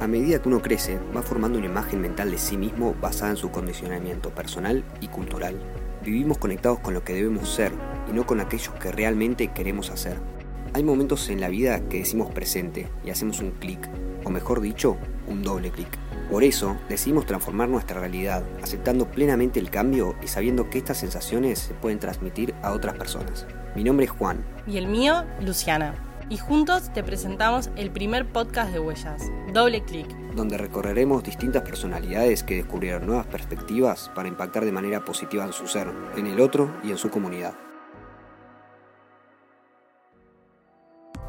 A medida que uno crece, va formando una imagen mental de sí mismo basada en su condicionamiento personal y cultural. Vivimos conectados con lo que debemos ser y no con aquellos que realmente queremos hacer. Hay momentos en la vida que decimos presente y hacemos un clic, o mejor dicho, un doble clic. Por eso decidimos transformar nuestra realidad, aceptando plenamente el cambio y sabiendo que estas sensaciones se pueden transmitir a otras personas. Mi nombre es Juan. Y el mío, Luciana y juntos te presentamos el primer podcast de Huellas, Doble Clic, donde recorreremos distintas personalidades que descubrieron nuevas perspectivas para impactar de manera positiva en su ser, en el otro y en su comunidad.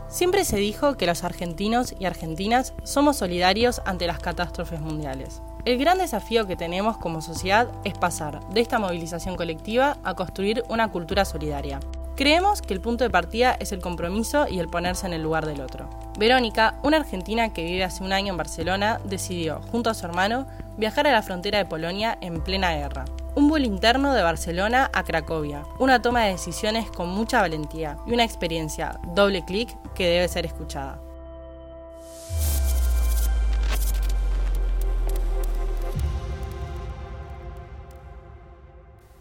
Siempre se dijo que los argentinos y argentinas somos solidarios ante las catástrofes mundiales. El gran desafío que tenemos como sociedad es pasar de esta movilización colectiva a construir una cultura solidaria. Creemos que el punto de partida es el compromiso y el ponerse en el lugar del otro. Verónica, una argentina que vive hace un año en Barcelona, decidió, junto a su hermano, viajar a la frontera de Polonia en plena guerra. Un vuelo interno de Barcelona a Cracovia, una toma de decisiones con mucha valentía y una experiencia doble clic que debe ser escuchada.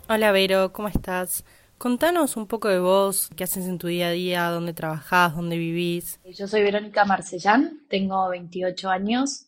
Hola Vero, ¿cómo estás? Contanos un poco de vos, qué haces en tu día a día, dónde trabajás, dónde vivís. Yo soy Verónica Marcellán, tengo 28 años,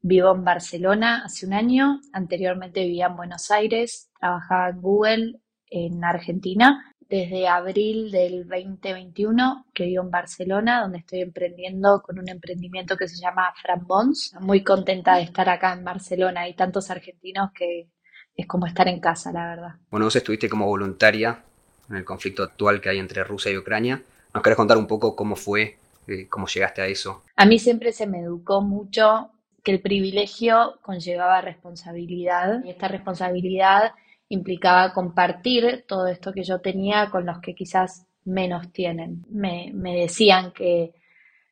vivo en Barcelona hace un año, anteriormente vivía en Buenos Aires, trabajaba en Google en Argentina. Desde abril del 2021 que vivo en Barcelona, donde estoy emprendiendo con un emprendimiento que se llama Fran Bons. Muy contenta de estar acá en Barcelona. Hay tantos argentinos que es como estar en casa, la verdad. Bueno, vos estuviste como voluntaria en el conflicto actual que hay entre Rusia y Ucrania. ¿Nos querés contar un poco cómo fue, eh, cómo llegaste a eso? A mí siempre se me educó mucho que el privilegio conllevaba responsabilidad y esta responsabilidad implicaba compartir todo esto que yo tenía con los que quizás menos tienen. Me, me decían que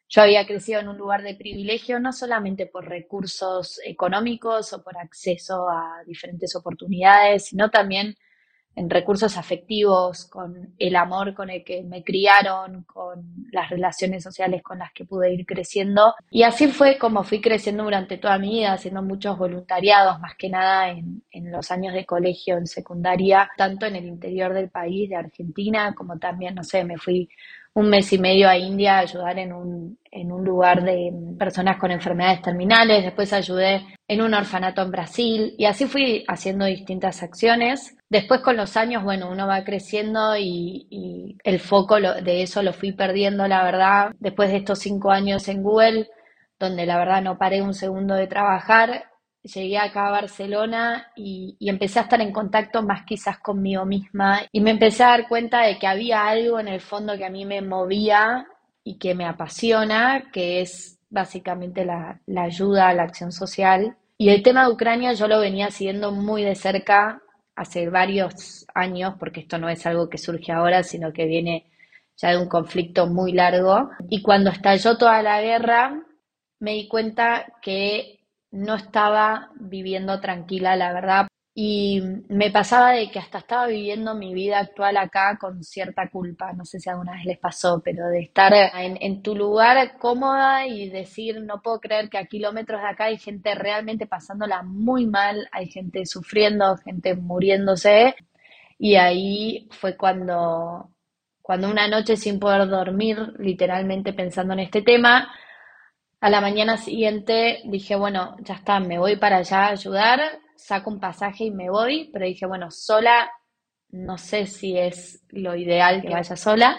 yo había crecido en un lugar de privilegio no solamente por recursos económicos o por acceso a diferentes oportunidades, sino también en recursos afectivos, con el amor con el que me criaron, con las relaciones sociales con las que pude ir creciendo. Y así fue como fui creciendo durante toda mi vida, haciendo muchos voluntariados, más que nada en, en los años de colegio, en secundaria, tanto en el interior del país, de Argentina, como también, no sé, me fui un mes y medio a India a ayudar en un, en un lugar de personas con enfermedades terminales, después ayudé en un orfanato en Brasil y así fui haciendo distintas acciones. Después con los años, bueno, uno va creciendo y, el foco de eso lo fui perdiendo, la verdad. Después de estos cinco años en Google, donde la verdad no paré un segundo de trabajar, llegué acá a Barcelona y, empecé a estar en contacto más quizás conmigo misma y me empecé a dar cuenta de que había algo en el fondo que a mí me movía y que me apasiona, que es básicamente la, la ayuda a la acción social. Y el tema de Ucrania yo lo venía siguiendo muy de cerca hace varios años, porque esto no es algo que surge ahora, sino que viene ya de un conflicto muy largo. Y cuando estalló toda la guerra, me di cuenta que no estaba viviendo tranquila, la verdad. Y me pasaba de que hasta estaba viviendo mi vida actual acá con cierta culpa. No sé si alguna vez les pasó, pero de estar en, tu lugar cómoda y decir, no puedo creer que a kilómetros de acá hay gente realmente pasándola muy mal, hay gente sufriendo, gente muriéndose. Y ahí fue cuando, cuando una noche sin poder dormir, literalmente pensando en este tema, a la mañana siguiente dije, bueno, ya está, me voy para allá a ayudar, saco un pasaje y me voy, pero dije, bueno, sola, no sé si es lo ideal que vaya sola.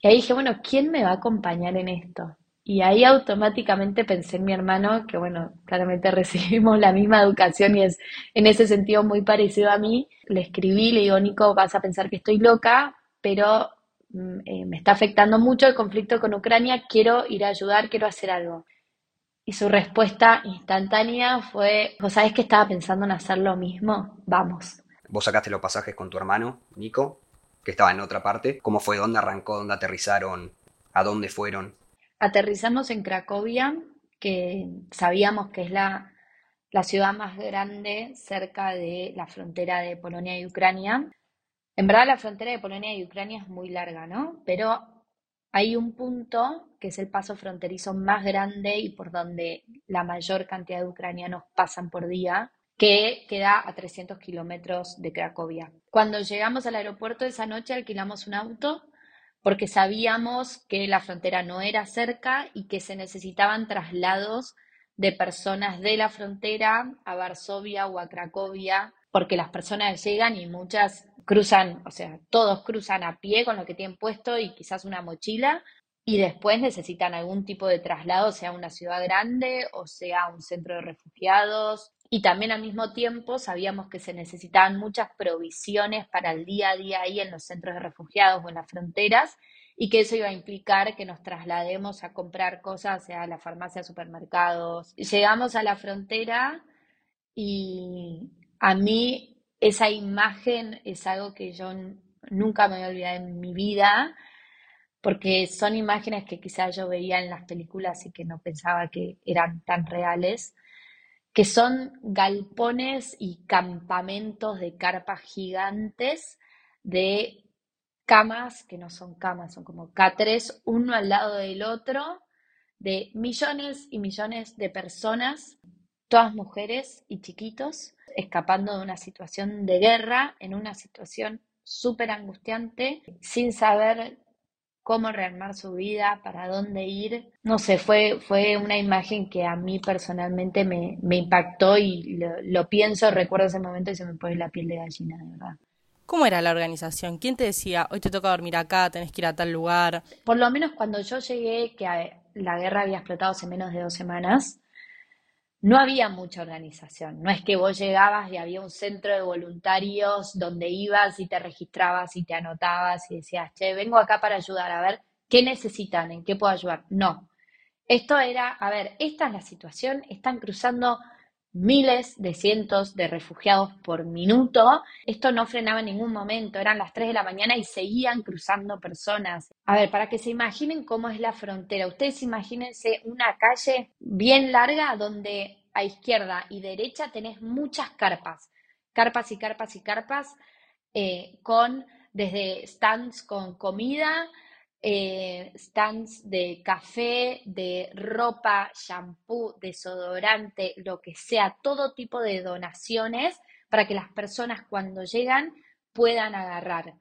Y ahí dije, bueno, ¿quién me va a acompañar en esto? Y ahí automáticamente pensé en mi hermano, que bueno, claramente recibimos la misma educación y es en ese sentido muy parecido a mí. Le escribí, le digo, Nico, vas a pensar que estoy loca, pero Mm, eh, me está afectando mucho el conflicto con Ucrania, quiero ir a ayudar, quiero hacer algo. Y su respuesta instantánea fue, ¿vos sabés que estaba pensando en hacer lo mismo? Vamos. Vos sacaste los pasajes con tu hermano, Nico, que estaba en otra parte. ¿Cómo fue? ¿Dónde arrancó? ¿Dónde aterrizaron? ¿A dónde fueron? Aterrizamos en Cracovia, que sabíamos que es la, la ciudad más grande cerca de la frontera de Polonia y Ucrania. En verdad la frontera de Polonia y Ucrania es muy larga, ¿no? Pero hay un punto que es el paso fronterizo más grande y por donde la mayor cantidad de ucranianos pasan por día, que queda a 300 kilómetros de Cracovia. Cuando llegamos al aeropuerto esa noche alquilamos un auto porque sabíamos que la frontera no era cerca y que se necesitaban traslados de personas de la frontera a Varsovia o a Cracovia, porque las personas llegan y muchas cruzan, o sea, todos cruzan a pie con lo que tienen puesto y quizás una mochila, y después necesitan algún tipo de traslado, sea una ciudad grande o sea un centro de refugiados. Y también al mismo tiempo sabíamos que se necesitaban muchas provisiones para el día a día ahí en los centros de refugiados o en las fronteras y que eso iba a implicar que nos traslademos a comprar cosas, sea a la farmacia, supermercados. Llegamos a la frontera y a mí esa imagen es algo que yo nunca me voy a olvidar en mi vida, porque son imágenes que quizás yo veía en las películas y que no pensaba que eran tan reales, que son galpones y campamentos de carpas gigantes de camas, que no son camas, son como catres, uno al lado del otro, de millones y millones de personas, todas mujeres y chiquitos, escapando de una situación de guerra, en una situación súper angustiante, sin saber cómo rearmar su vida, para dónde ir. No sé, fue, fue una imagen que a mí personalmente me, impactó y lo, pienso, recuerdo ese momento y se me pone la piel de gallina, de verdad. ¿Cómo era la organización? ¿Quién te decía, hoy te toca dormir acá, tenés que ir a tal lugar? Por lo menos cuando yo llegué, que la guerra había explotado hace menos de dos semanas, no había mucha organización. No es que vos llegabas y había un centro de voluntarios donde ibas y te registrabas y te anotabas y decías, che, vengo acá para ayudar, a ver, ¿qué necesitan? ¿En qué puedo ayudar? No. Esto era, a ver, esta es la situación, están cruzando miles de cientos de refugiados por minuto. Esto no frenaba en ningún momento, eran las 3 de la mañana y seguían cruzando personas. A ver, para que se imaginen cómo es la frontera, ustedes imagínense una calle bien larga donde a izquierda y derecha tenés muchas carpas, carpas y carpas y carpas, eh, con desde stands con comida, eh, stands de café, de ropa, shampoo, desodorante, lo que sea, todo tipo de donaciones para que las personas cuando llegan puedan agarrar.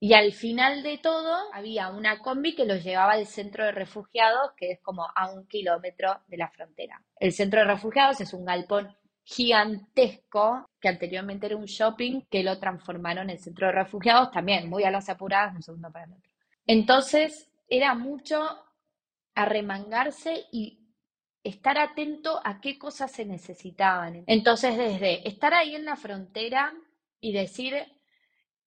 Y al final de todo había una combi que los llevaba al centro de refugiados, que es como a un kilómetro de la frontera. El centro de refugiados es un galpón gigantesco, que anteriormente era un shopping, que lo transformaron en centro de refugiados, también muy a las apuradas, un segundo para el otro. Entonces, era mucho arremangarse y estar atento a qué cosas se necesitaban. Entonces, desde estar ahí en la frontera y decir,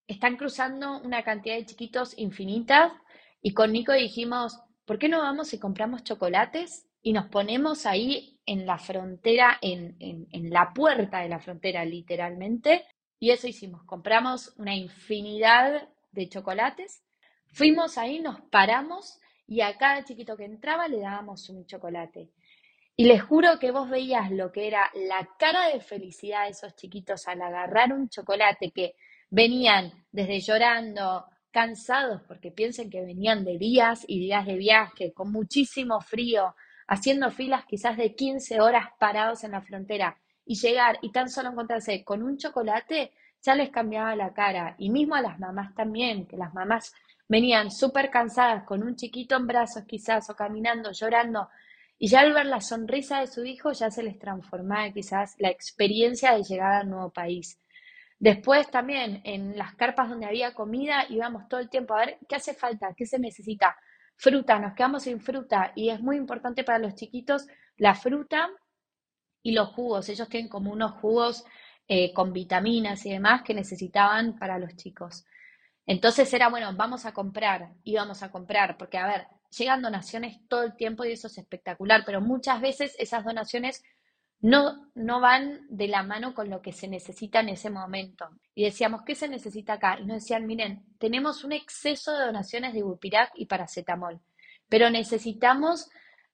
están cruzando una cantidad de chiquitos infinitas, y con Nico dijimos, ¿por qué no vamos y compramos chocolates? Y nos ponemos ahí en la frontera, en, en la puerta de la frontera literalmente, y eso hicimos, compramos una infinidad de chocolates Fuimos ahí, nos paramos y a cada chiquito que entraba le dábamos un chocolate. Y les juro que vos veías lo que era la cara de felicidad de esos chiquitos al agarrar un chocolate que venían desde llorando, cansados, porque piensen que venían de días y días de viaje, con muchísimo frío, haciendo filas quizás de 15 horas parados en la frontera y llegar y tan solo encontrarse con un chocolate, ya les cambiaba la cara. Y mismo a las mamás también, que las mamás venían súper cansadas con un chiquito en brazos quizás o caminando, llorando, y ya al ver la sonrisa de su hijo ya se les transformaba quizás la experiencia de llegar al nuevo país. Después también en las carpas donde había comida íbamos todo el tiempo a ver qué hace falta, qué se necesita. Fruta, nos quedamos sin fruta y es muy importante para los chiquitos la fruta y los jugos. Ellos tienen como unos jugos eh, con vitaminas y demás que necesitaban para los chicos. Entonces era, bueno, vamos a comprar, íbamos a comprar, porque a ver, llegan donaciones todo el tiempo y eso es espectacular, pero muchas veces esas donaciones no, no van de la mano con lo que se necesita en ese momento. Y decíamos, ¿qué se necesita acá? Y nos decían, miren, tenemos un exceso de donaciones de Bupirac y paracetamol, pero necesitamos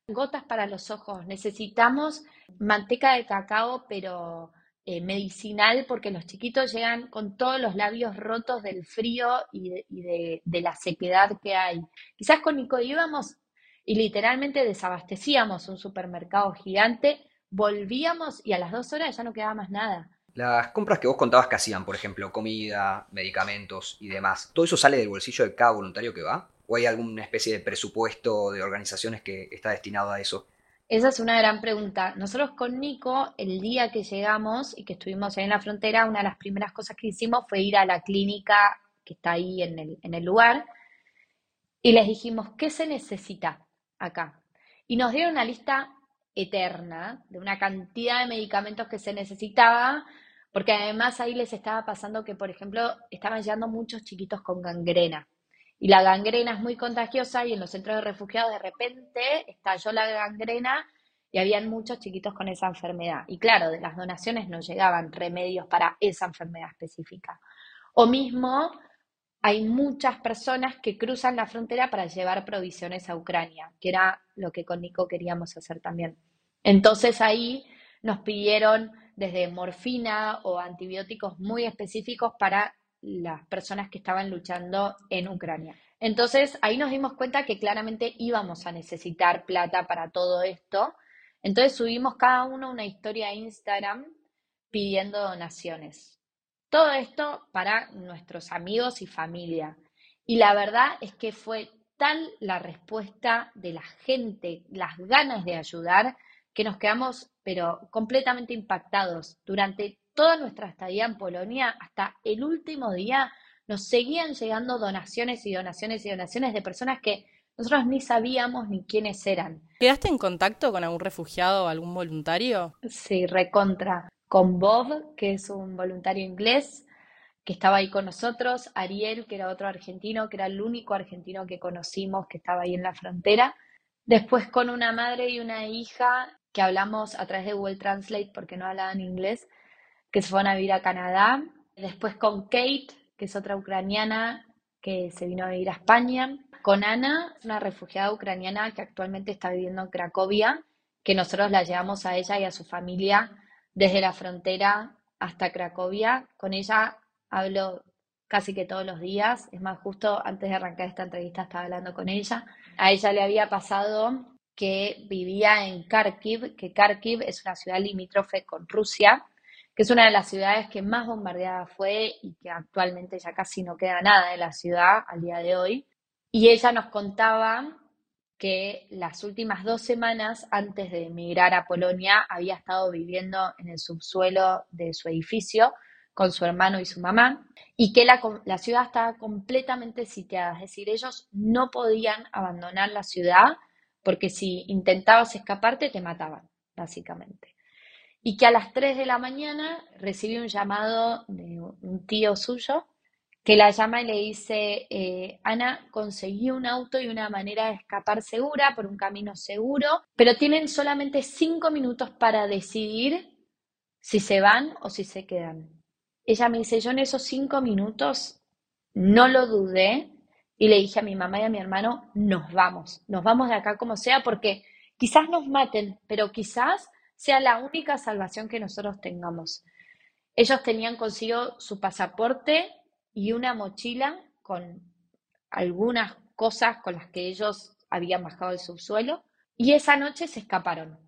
gotas para los ojos, necesitamos manteca de cacao, pero eh, medicinal porque los chiquitos llegan con todos los labios rotos del frío y, de, de, la sequedad que hay. Quizás con Nico íbamos y literalmente desabastecíamos un supermercado gigante, volvíamos y a las dos horas ya no quedaba más nada. Las compras que vos contabas que hacían, por ejemplo, comida, medicamentos y demás, ¿todo eso sale del bolsillo de cada voluntario que va? ¿O hay alguna especie de presupuesto de organizaciones que está destinado a eso? Esa es una gran pregunta. Nosotros con Nico, el día que llegamos y que estuvimos ahí en la frontera, una de las primeras cosas que hicimos fue ir a la clínica que está ahí en el, en el lugar y les dijimos, ¿qué se necesita acá? Y nos dieron una lista eterna de una cantidad de medicamentos que se necesitaba, porque además ahí les estaba pasando que, por ejemplo, estaban llegando muchos chiquitos con gangrena. Y la gangrena es muy contagiosa y en los centros de refugiados de repente estalló la gangrena y habían muchos chiquitos con esa enfermedad. Y claro, de las donaciones no llegaban remedios para esa enfermedad específica. O mismo hay muchas personas que cruzan la frontera para llevar provisiones a Ucrania, que era lo que con Nico queríamos hacer también. Entonces ahí nos pidieron desde morfina o antibióticos muy específicos para las personas que estaban luchando en Ucrania. Entonces ahí nos dimos cuenta que claramente íbamos a necesitar plata para todo esto. Entonces subimos cada uno una historia a Instagram pidiendo donaciones. Todo esto para nuestros amigos y familia. Y la verdad es que fue tal la respuesta de la gente, las ganas de ayudar, que nos quedamos pero completamente impactados. Durante toda nuestra estadía en Polonia, hasta el último día, nos seguían llegando donaciones y donaciones y donaciones de personas que nosotros ni sabíamos ni quiénes eran. ¿Quedaste en contacto con algún refugiado o algún voluntario? Sí, recontra. Con Bob, que es un voluntario inglés, que estaba ahí con nosotros, Ariel, que era otro argentino, que era el único argentino que conocimos que estaba ahí en la frontera. Después con una madre y una hija que hablamos a través de Google Translate porque no hablaban inglés, que se fueron a vivir a Canadá. Después con Kate, que es otra ucraniana que se vino a vivir a España. Con Ana, una refugiada ucraniana que actualmente está viviendo en Cracovia, que nosotros la llevamos a ella y a su familia desde la frontera hasta Cracovia. Con ella hablo casi que todos los días. Es más, justo antes de arrancar esta entrevista estaba hablando con ella. A ella le había pasado que vivía en Kharkiv, que Kharkiv es una ciudad limítrofe con Rusia, que es una de las ciudades que más bombardeada fue y que actualmente ya casi no queda nada de la ciudad al día de hoy. Y ella nos contaba que las últimas dos semanas antes de emigrar a Polonia había estado viviendo en el subsuelo de su edificio con su hermano y su mamá, y que la, la, ciudad estaba completamente sitiada, es decir, ellos no podían abandonar la ciudad porque si intentabas escaparte te mataban, básicamente y que a las 3 de la mañana recibe un llamado de un tío suyo que la llama y le dice, eh, Ana, conseguí un auto y una manera de escapar segura por un camino seguro, pero tienen solamente cinco minutos para decidir si se van o si se quedan. Ella me dice, yo en esos cinco minutos no lo dudé y le dije a mi mamá y a mi hermano, nos vamos, nos vamos de acá como sea, porque quizás nos maten, pero quizás sea la única salvación que nosotros tengamos. Ellos tenían consigo su pasaporte y una mochila con algunas cosas con las que ellos habían bajado el subsuelo y esa noche se escaparon.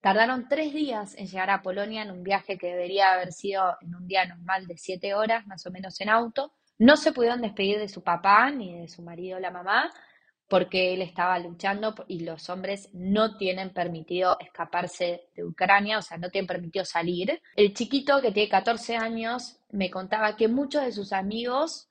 Tardaron tres días en llegar a Polonia en un viaje que debería haber sido en un día normal de siete horas, más o menos en auto. No se pudieron despedir de su papá ni de su marido la mamá porque él estaba luchando y los hombres no tienen permitido escaparse de Ucrania, o sea, no tienen permitido salir. El chiquito que tiene 14 años me contaba que muchos de sus amigos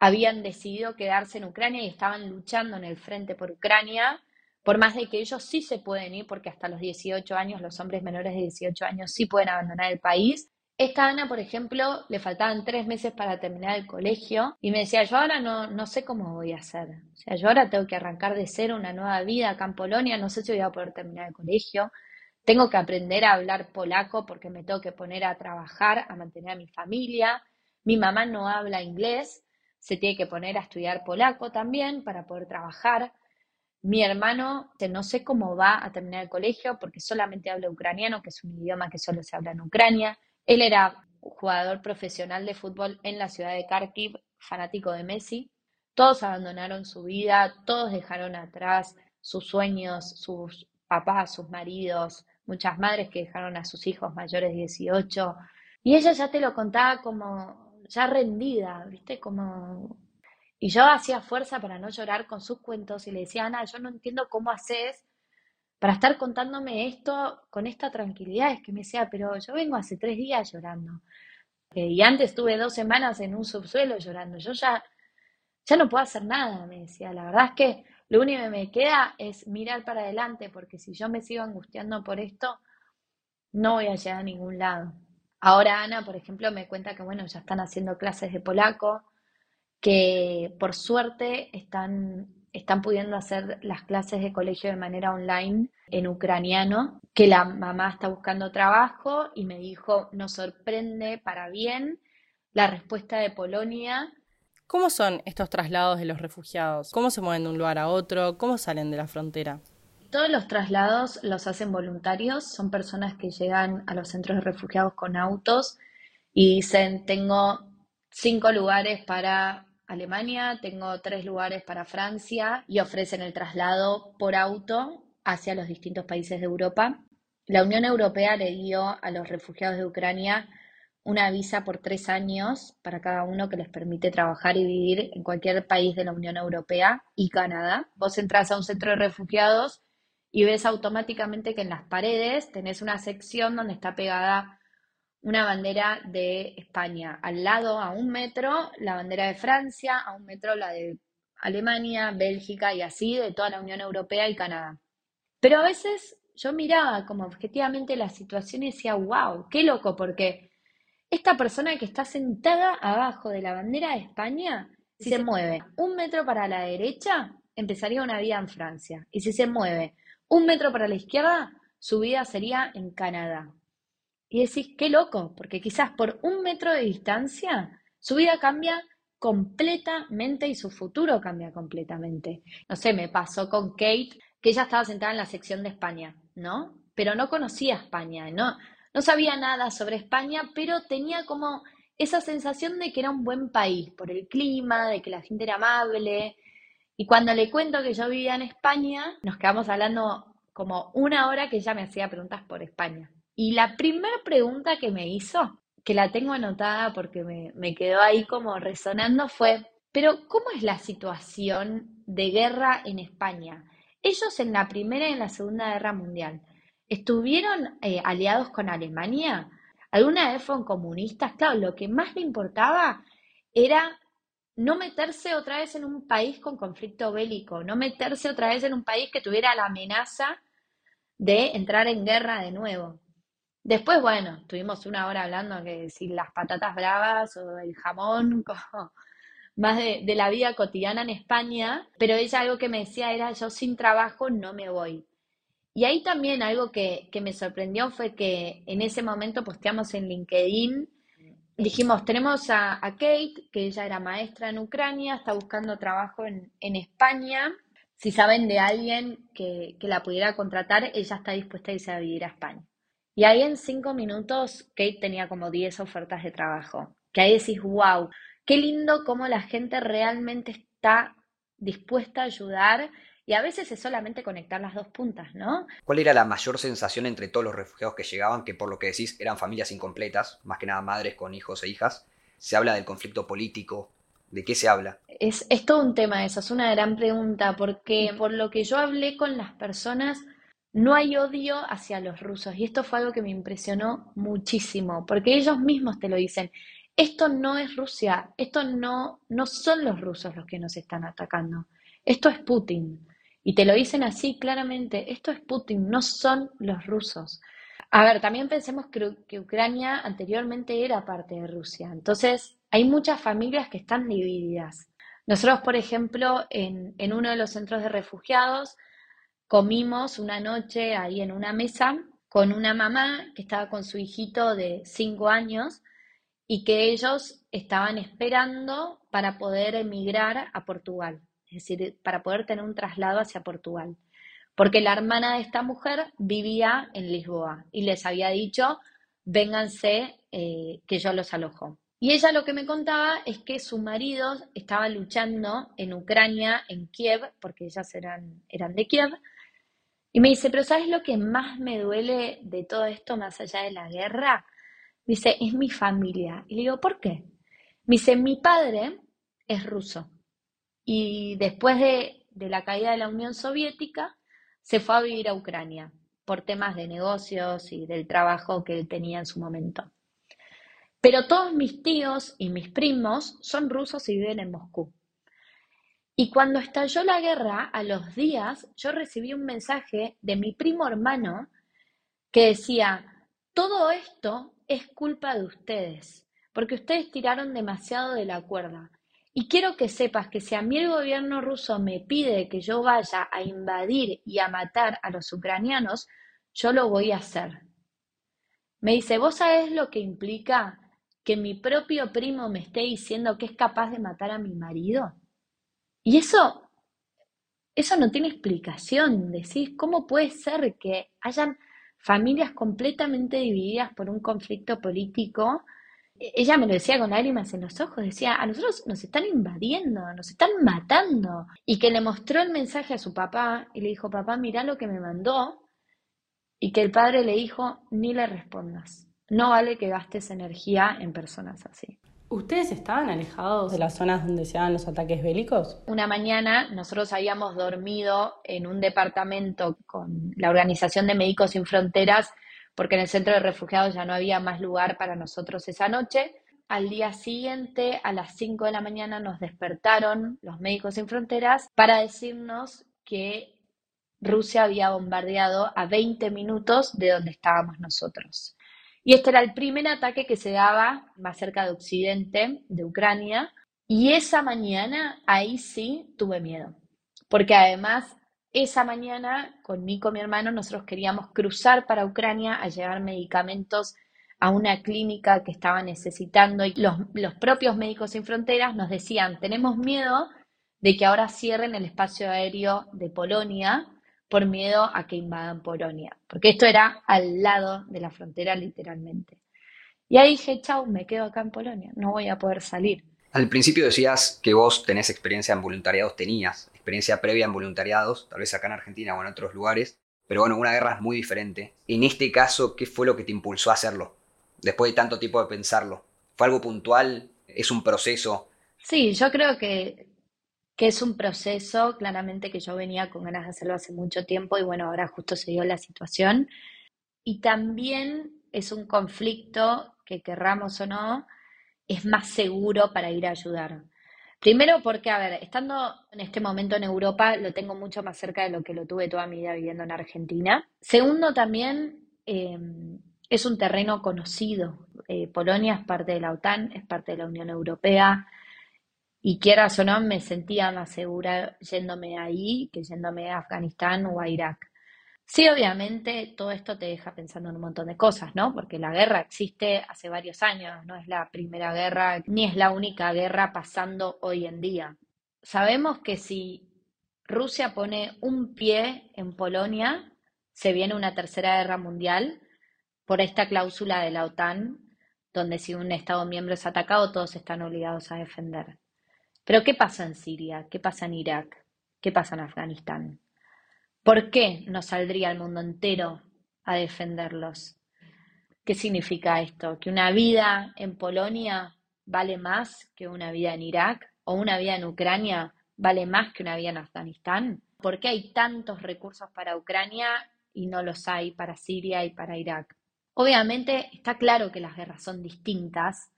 habían decidido quedarse en Ucrania y estaban luchando en el frente por Ucrania, por más de que ellos sí se pueden ir, porque hasta los 18 años, los hombres menores de 18 años sí pueden abandonar el país, esta Ana, por ejemplo, le faltaban tres meses para terminar el colegio y me decía, yo ahora no, no sé cómo voy a hacer. O sea, yo ahora tengo que arrancar de cero una nueva vida acá en Polonia, no sé si voy a poder terminar el colegio. Tengo que aprender a hablar polaco porque me tengo que poner a trabajar, a mantener a mi familia. Mi mamá no habla inglés, se tiene que poner a estudiar polaco también para poder trabajar. Mi hermano, no sé cómo va a terminar el colegio porque solamente habla ucraniano, que es un idioma que solo se habla en Ucrania. Él era jugador profesional de fútbol en la ciudad de Kharkiv, fanático de Messi. Todos abandonaron su vida, todos dejaron atrás sus sueños, sus papás, sus maridos, muchas madres que dejaron a sus hijos mayores de 18. Y ella ya te lo contaba como ya rendida, ¿viste? Como... Y yo hacía fuerza para no llorar con sus cuentos y le decía, Ana, yo no entiendo cómo haces para estar contándome esto con esta tranquilidad. Es que me decía, pero yo vengo hace tres días llorando. Eh, y antes estuve dos semanas en un subsuelo llorando. Yo ya, ya no puedo hacer nada, me decía. La verdad es que lo único que me queda es mirar para adelante, porque si yo me sigo angustiando por esto, no voy a llegar a ningún lado. Ahora Ana, por ejemplo, me cuenta que bueno, ya están haciendo clases de polaco, que por suerte están, están pudiendo hacer las clases de colegio de manera online en ucraniano, que la mamá está buscando trabajo y me dijo, nos sorprende para bien la respuesta de Polonia ¿Cómo son estos traslados de los refugiados? ¿Cómo se mueven de un lugar a otro? ¿Cómo salen de la frontera? Todos los traslados los hacen voluntarios, son personas que llegan a los centros de refugiados con autos y dicen, tengo cinco lugares para Alemania, tengo tres lugares para Francia y ofrecen el traslado por auto hacia los distintos países de Europa. La Unión Europea le dio a los refugiados de Ucrania una visa por tres años para cada uno que les permite trabajar y vivir en cualquier país de la Unión Europea y Canadá. Vos entras a un centro de refugiados y ves automáticamente que en las paredes tenés una sección donde está pegada una bandera de España. Al lado, a un metro, la bandera de Francia, a un metro la de Alemania, Bélgica y así de toda la Unión Europea y Canadá. Pero a veces yo miraba como objetivamente la situación y decía, wow, qué loco, porque esta persona que está sentada abajo de la bandera de España, si se mueve un metro para la derecha, empezaría una vida en Francia. Y si se mueve un metro para la izquierda, su vida sería en Canadá. Y decís, qué loco, porque quizás por un metro de distancia, su vida cambia completamente y su futuro cambia completamente. No sé, me pasó con Kate, que ella estaba sentada en la sección de España, ¿no? Pero no conocía España, ¿no? No sabía nada sobre España, pero tenía como esa sensación de que era un buen país, por el clima, de que la gente era amable. Y cuando le cuento que yo vivía en España, nos quedamos hablando como una hora que ella me hacía preguntas por España. Y la primera pregunta que me hizo, que la tengo anotada porque me, me quedó ahí como resonando, fue, pero ¿cómo es la situación de guerra en España? Ellos en la Primera y en la Segunda Guerra Mundial ¿Estuvieron eh, aliados con Alemania? ¿Alguna vez fueron comunistas? Claro, lo que más le importaba era no meterse otra vez en un país con conflicto bélico, no meterse otra vez en un país que tuviera la amenaza de entrar en guerra de nuevo. Después, bueno, tuvimos una hora hablando que si las patatas bravas o el jamón, más de, la vida cotidiana en España, pero ella algo que me decía era, yo sin trabajo no me voy. Y ahí también algo que, me sorprendió fue que en ese momento posteamos en LinkedIn, dijimos, tenemos a, Kate, que ella era maestra en Ucrania, está buscando trabajo en, España. Si saben de alguien que, que, la pudiera contratar, ella está dispuesta a irse a vivir a España. Y ahí en cinco minutos Kate tenía como 10 ofertas de trabajo. Que ahí decís, wow, qué lindo cómo la gente realmente está dispuesta a ayudar y a veces es solamente conectar las dos puntas, ¿no? ¿Cuál era la mayor sensación entre todos los refugiados que llegaban, que por lo que decís eran familias incompletas, más que nada madres con hijos e hijas? Se habla del conflicto político, ¿De qué se habla? Es, es todo un tema eso, es una gran pregunta, porque por lo que yo hablé con las personas, no hay odio hacia los rusos. Y esto fue algo que me impresionó muchísimo, porque ellos mismos te lo dicen. Esto no es Rusia, esto no, no son los rusos los que nos están atacando, esto es Putin. Y te lo dicen así claramente, esto es Putin, no son los rusos. A ver, también pensemos que, Ucrania anteriormente era parte de Rusia, entonces hay muchas familias que están divididas. Nosotros, por ejemplo, en, en uno de los centros de refugiados, comimos una noche ahí en una mesa con una mamá que estaba con su hijito de cinco años y que ellos estaban esperando para poder emigrar a Portugal es decir, para poder tener un traslado hacia Portugal. Porque la hermana de esta mujer vivía en Lisboa y les había dicho, vénganse eh, que yo los alojo. Y ella lo que me contaba es que su marido estaba luchando en Ucrania, en Kiev, porque ellas eran, eran de Kiev, y me dice, pero ¿sabes lo que más me duele de todo esto más allá de la guerra? Dice, es mi familia. Y le digo, ¿por qué? Me dice, mi padre es ruso. Y después de, de la caída de la Unión Soviética, se fue a vivir a Ucrania por temas de negocios y del trabajo que él tenía en su momento. Pero todos mis tíos y mis primos son rusos y viven en Moscú. Y cuando estalló la guerra, a los días, yo recibí un mensaje de mi primo hermano que decía, todo esto es culpa de ustedes, porque ustedes tiraron demasiado de la cuerda. Y quiero que sepas que si a mí el gobierno ruso me pide que yo vaya a invadir y a matar a los ucranianos, yo lo voy a hacer. Me dice, ¿vos sabés lo que implica que mi propio primo me esté diciendo que es capaz de matar a mi marido? Y eso, eso no tiene explicación. Decís, ¿cómo puede ser que hayan familias completamente divididas por un conflicto político? E-, ella me lo decía con lágrimas en los ojos, decía, a nosotros nos están invadiendo, nos están matando. Y que le mostró el mensaje a su papá y le dijo, papá, mira lo que me mandó. Y que el padre le dijo, ni le respondas. No vale que gastes energía en personas así. ¿Ustedes estaban alejados de las zonas donde se daban los ataques bélicos? Una mañana nosotros habíamos dormido en un departamento con la Organización de Médicos Sin Fronteras porque en el centro de refugiados ya no había más lugar para nosotros esa noche. Al día siguiente, a las 5 de la mañana, nos despertaron los Médicos Sin Fronteras para decirnos que Rusia había bombardeado a 20 minutos de donde estábamos nosotros. Y este era el primer ataque que se daba más cerca de Occidente, de Ucrania. Y esa mañana, ahí sí tuve miedo. Porque además, esa mañana, con Nico, mi hermano, nosotros queríamos cruzar para Ucrania a llevar medicamentos a una clínica que estaba necesitando. Y los, los propios Médicos Sin Fronteras nos decían, tenemos miedo de que ahora cierren el espacio aéreo de Polonia por miedo a que invadan Polonia, porque esto era al lado de la frontera literalmente. Y ahí dije, chau, me quedo acá en Polonia, no voy a poder salir. Al principio decías que vos tenés experiencia en voluntariados, tenías experiencia previa en voluntariados, tal vez acá en Argentina o en otros lugares, pero bueno, una guerra es muy diferente. En este caso, ¿qué fue lo que te impulsó a hacerlo? Después de tanto tiempo de pensarlo. ¿Fue algo puntual? ¿Es un proceso? Sí, yo creo que que es un proceso claramente que yo venía con ganas de hacerlo hace mucho tiempo y bueno, ahora justo se dio la situación. Y también es un conflicto que querramos o no, es más seguro para ir a ayudar. Primero porque, a ver, estando en este momento en Europa, lo tengo mucho más cerca de lo que lo tuve toda mi vida viviendo en Argentina. Segundo, también eh, es un terreno conocido. Eh, Polonia es parte de la OTAN, es parte de la Unión Europea. Y quieras o no, me sentía más segura yéndome ahí que yéndome a Afganistán o a Irak. Sí, obviamente todo esto te deja pensando en un montón de cosas, ¿no? Porque la guerra existe hace varios años, no es la primera guerra ni es la única guerra pasando hoy en día. Sabemos que si Rusia pone un pie en Polonia, se viene una tercera guerra mundial por esta cláusula de la OTAN, donde si un Estado miembro es atacado, todos están obligados a defender. Pero ¿qué pasa en Siria? ¿Qué pasa en Irak? ¿Qué pasa en Afganistán? ¿Por qué no saldría el mundo entero a defenderlos? ¿Qué significa esto? ¿Que una vida en Polonia vale más que una vida en Irak? ¿O una vida en Ucrania vale más que una vida en Afganistán? ¿Por qué hay tantos recursos para Ucrania y no los hay para Siria y para Irak? Obviamente está claro que las guerras son distintas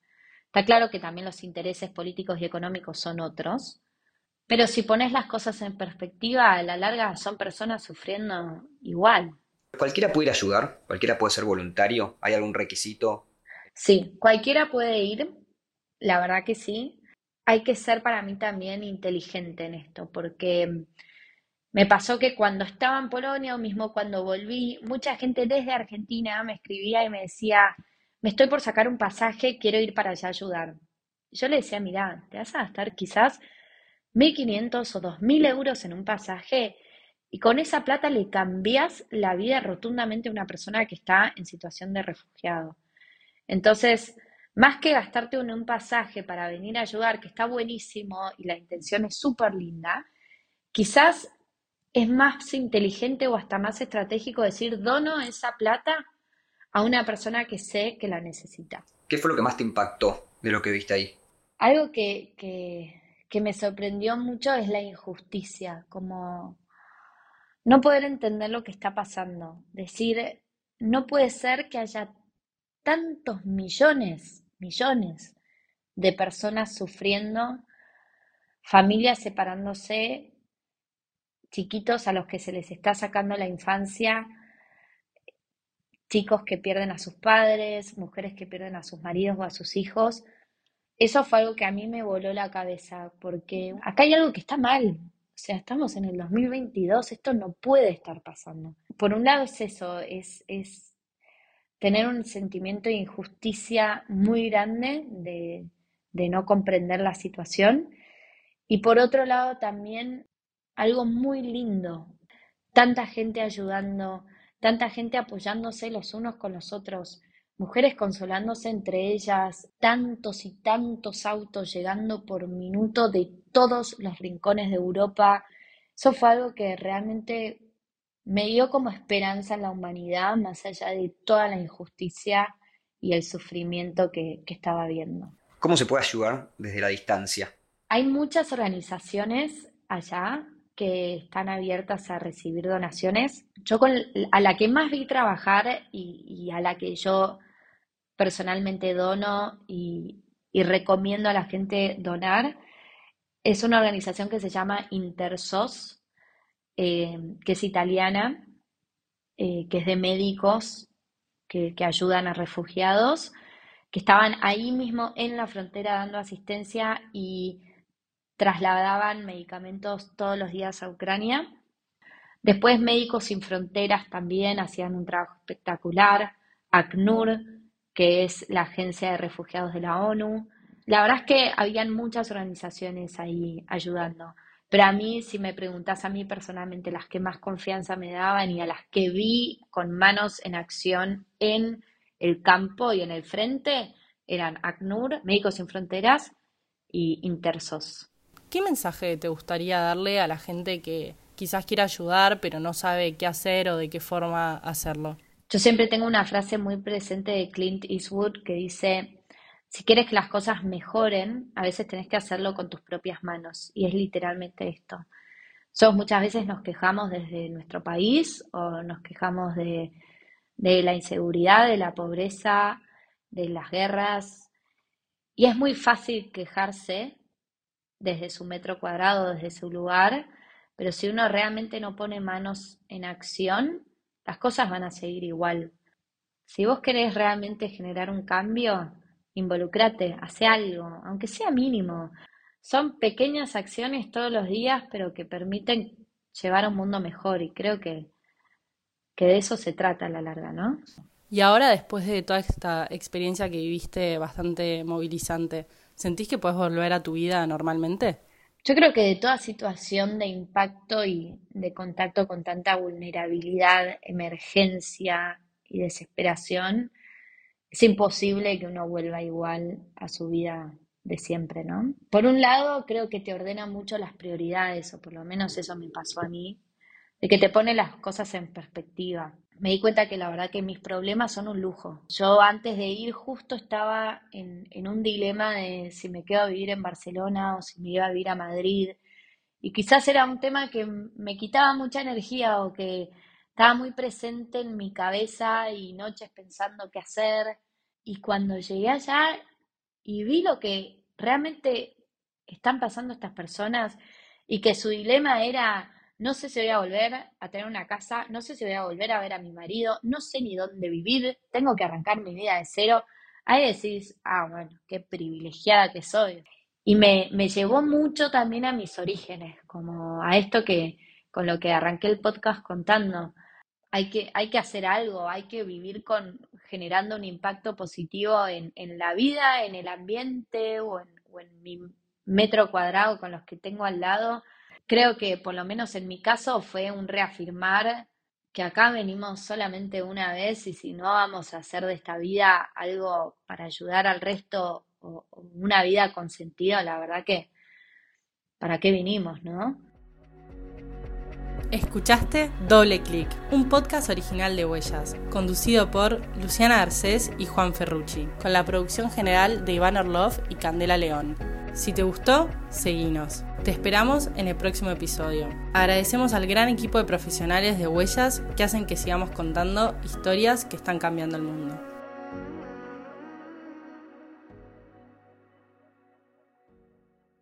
Está claro que también los intereses políticos y económicos son otros, pero si pones las cosas en perspectiva, a la larga son personas sufriendo igual. ¿Cualquiera puede ir a ayudar? ¿Cualquiera puede ser voluntario? ¿Hay algún requisito? Sí, cualquiera puede ir, la verdad que sí. Hay que ser para mí también inteligente en esto, porque me pasó que cuando estaba en Polonia o mismo cuando volví, mucha gente desde Argentina me escribía y me decía, me estoy por sacar un pasaje, quiero ir para allá a ayudar. Yo le decía, mira, te vas a gastar quizás 1.500 o 2.000 euros en un pasaje y con esa plata le cambias la vida rotundamente a una persona que está en situación de refugiado. Entonces, más que gastarte un pasaje para venir a ayudar, que está buenísimo y la intención es súper linda, quizás es más inteligente o hasta más estratégico decir, dono esa plata a una persona que sé que la necesita. ¿Qué fue lo que más te impactó de lo que viste ahí? Algo que, que me sorprendió mucho es la injusticia, como no poder entender lo que está pasando. Decir, no puede ser que haya tantos millones millones de personas sufriendo, familias separándose, chiquitos a los que se les está sacando la infancia, chicos que pierden a sus padres, mujeres que pierden a sus maridos o a sus hijos. Eso fue algo que a mí me voló la cabeza, porque acá hay algo que está mal. O sea, estamos en el 2022, esto no puede estar pasando. Por un lado es eso, es, es tener un sentimiento de injusticia muy grande de, no comprender la situación. Y por otro lado también algo muy lindo, tanta gente ayudando, tanta gente apoyándose los unos con los otros, mujeres consolándose entre ellas, tantos y tantos autos llegando por minuto de todos los rincones de Europa. Eso fue algo que realmente me dio como esperanza en la humanidad, más allá de toda la injusticia y el sufrimiento que, estaba viendo. ¿Cómo se puede ayudar desde la distancia? Hay muchas organizaciones allá que están abiertas a recibir donaciones. Yo con, a la que más vi trabajar y, a la que yo personalmente dono y, recomiendo a la gente donar es una organización que se llama Intersos, eh, que es italiana, eh, que es de médicos que, ayudan a refugiados, que estaban ahí mismo en la frontera dando asistencia y trasladaban medicamentos todos los días a Ucrania. Después Médicos Sin Fronteras también hacían un trabajo espectacular. ACNUR, que es la Agencia de Refugiados de la ONU. La verdad es que habían muchas organizaciones ahí ayudando. Pero a mí, si me preguntas a mí personalmente, las que más confianza me daban y a las que vi con manos en acción en el campo y en el frente, eran ACNUR, Médicos Sin Fronteras y Intersos. ¿Qué mensaje te gustaría darle a la gente que quizás quiera ayudar, pero no sabe qué hacer o de qué forma hacerlo? Yo siempre tengo una frase muy presente de Clint Eastwood que dice, si quieres que las cosas mejoren, a veces tenés que hacerlo con tus propias manos. Y es literalmente esto. Somos muchas veces nos quejamos desde nuestro país o nos quejamos de la inseguridad, de la pobreza, de las guerras. Y es muy fácil quejarse desde su metro cuadrado, desde su lugar, pero si uno realmente no pone manos en acción, las cosas van a seguir igual. Si vos querés realmente generar un cambio, involucrate, hace algo, aunque sea mínimo. Son pequeñas acciones todos los días, pero que permiten llevar a un mundo mejor y creo que, que de eso se trata a la larga, ¿no? Y ahora, después de toda esta experiencia que viviste bastante movilizante, ¿sentís que puedes volver a tu vida normalmente? Yo creo que de toda situación de impacto y de contacto con tanta vulnerabilidad, emergencia y desesperación, es imposible que uno vuelva igual a su vida de siempre, ¿no? Por un lado, creo que te ordena mucho las prioridades, o por lo menos eso me pasó a mí, de que te pone las cosas en perspectiva. Me di cuenta que la verdad que mis problemas son un lujo. Yo antes de ir justo estaba en, en un dilema de si me quedo a vivir en Barcelona o si me iba a vivir a Madrid. Y quizás era un tema que me quitaba mucha energía o que estaba muy presente en mi cabeza y noches pensando qué hacer. Y cuando llegué allá y vi lo que realmente están pasando estas personas y que su dilema era, no sé si voy a volver a tener una casa, no sé si voy a volver a ver a mi marido, no sé ni dónde vivir, tengo que arrancar mi vida de cero, ahí decís, ah, bueno, qué privilegiada que soy. Y me, me llevó mucho también a mis orígenes, como a esto que con lo que arranqué el podcast contando, hay que, hay que hacer algo, hay que vivir con, generando un impacto positivo en, la vida, en el ambiente o en, mi metro cuadrado con los que tengo al lado. Creo que por lo menos en mi caso fue un reafirmar que acá venimos solamente una vez y si no vamos a hacer de esta vida algo para ayudar al resto o, una vida con sentido, la verdad que ¿para qué vinimos, no? Escuchaste Doble Clic, un podcast original de Huellas, conducido por Luciana Arcés y Juan Ferrucci, con la producción general de Iván Orlov y Candela León. Si te gustó, seguinos. Te esperamos en el próximo episodio. Agradecemos al gran equipo de profesionales de Huellas que hacen que sigamos contando historias que están cambiando el mundo.